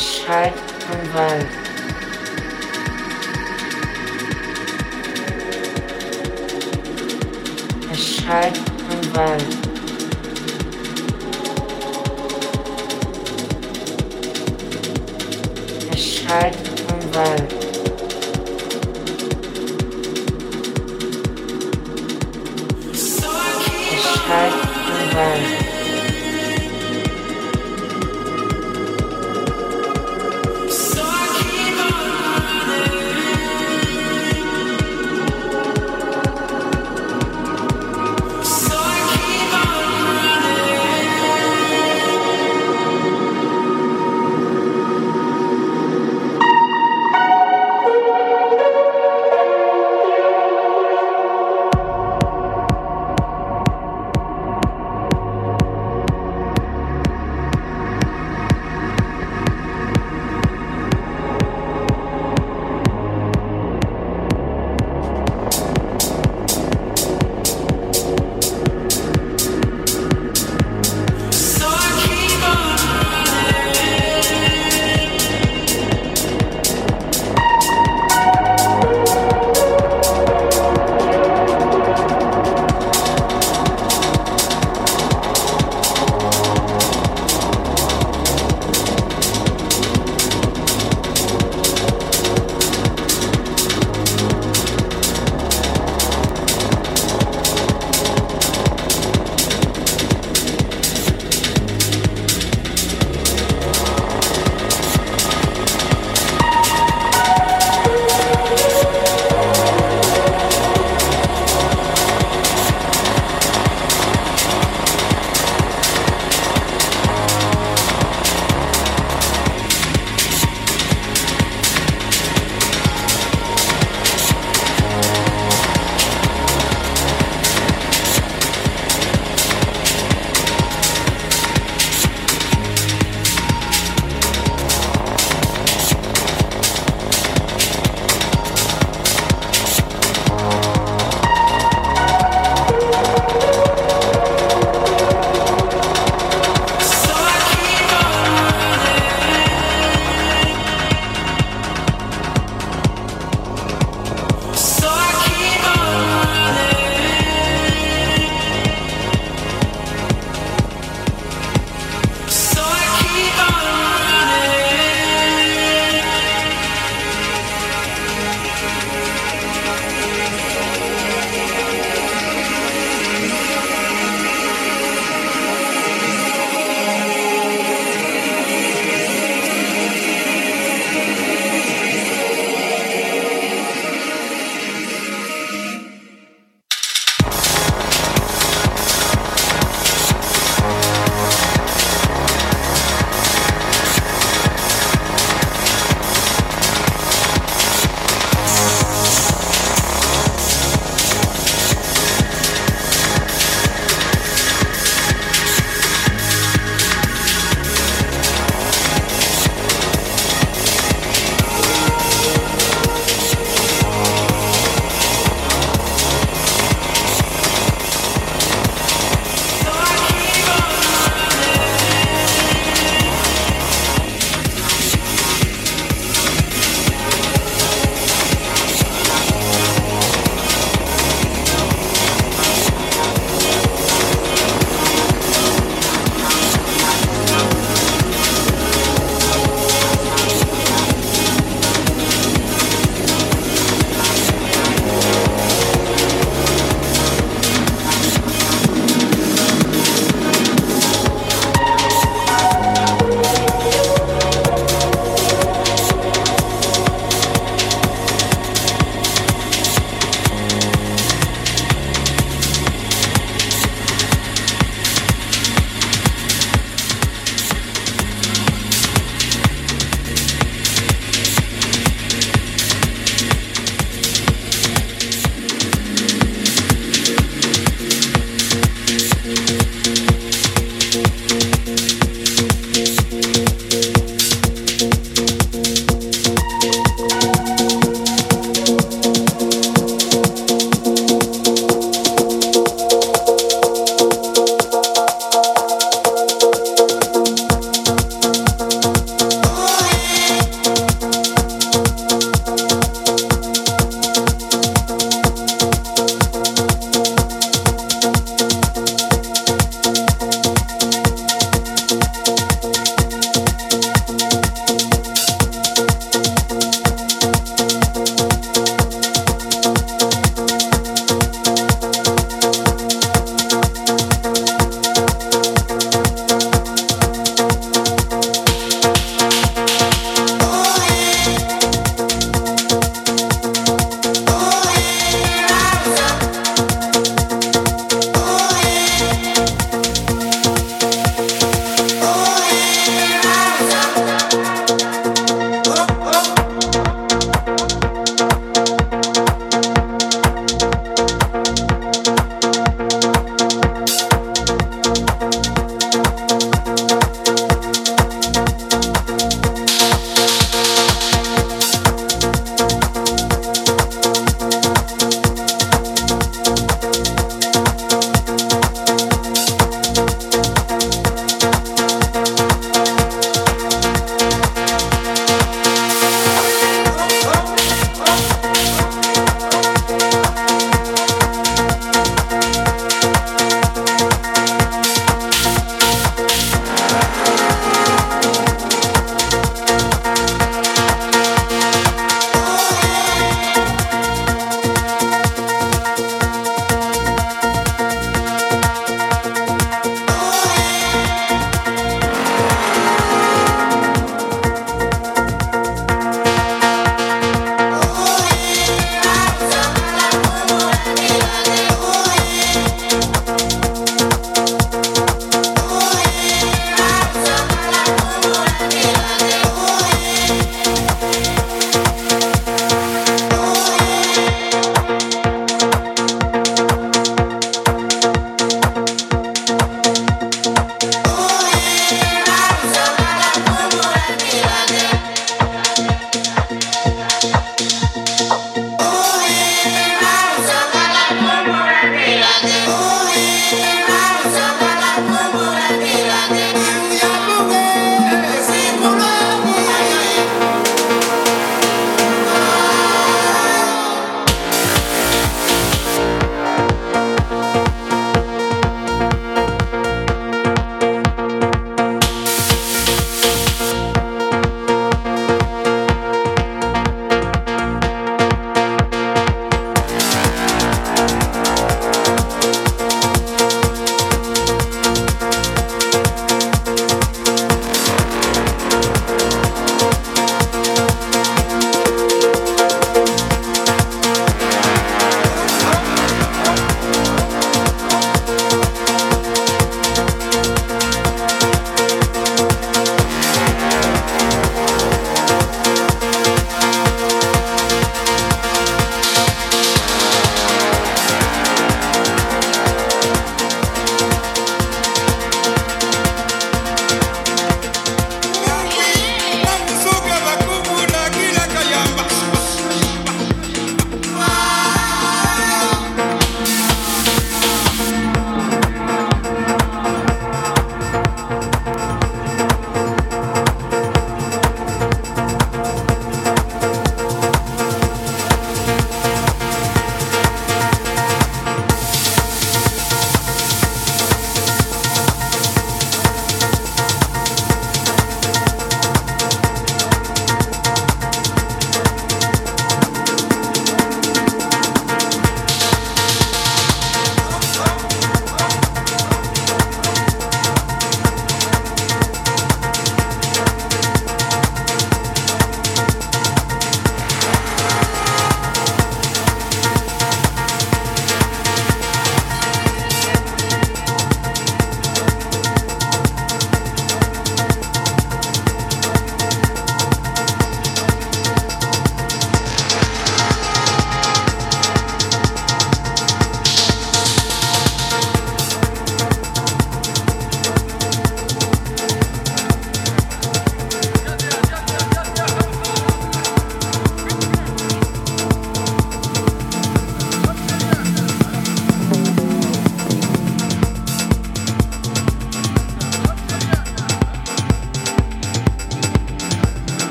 Bescheid vom Wald. Bescheid vom Wald. Bescheid vom Wald. Bescheid vom Wald.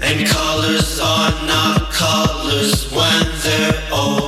And colors are not colors when they're old.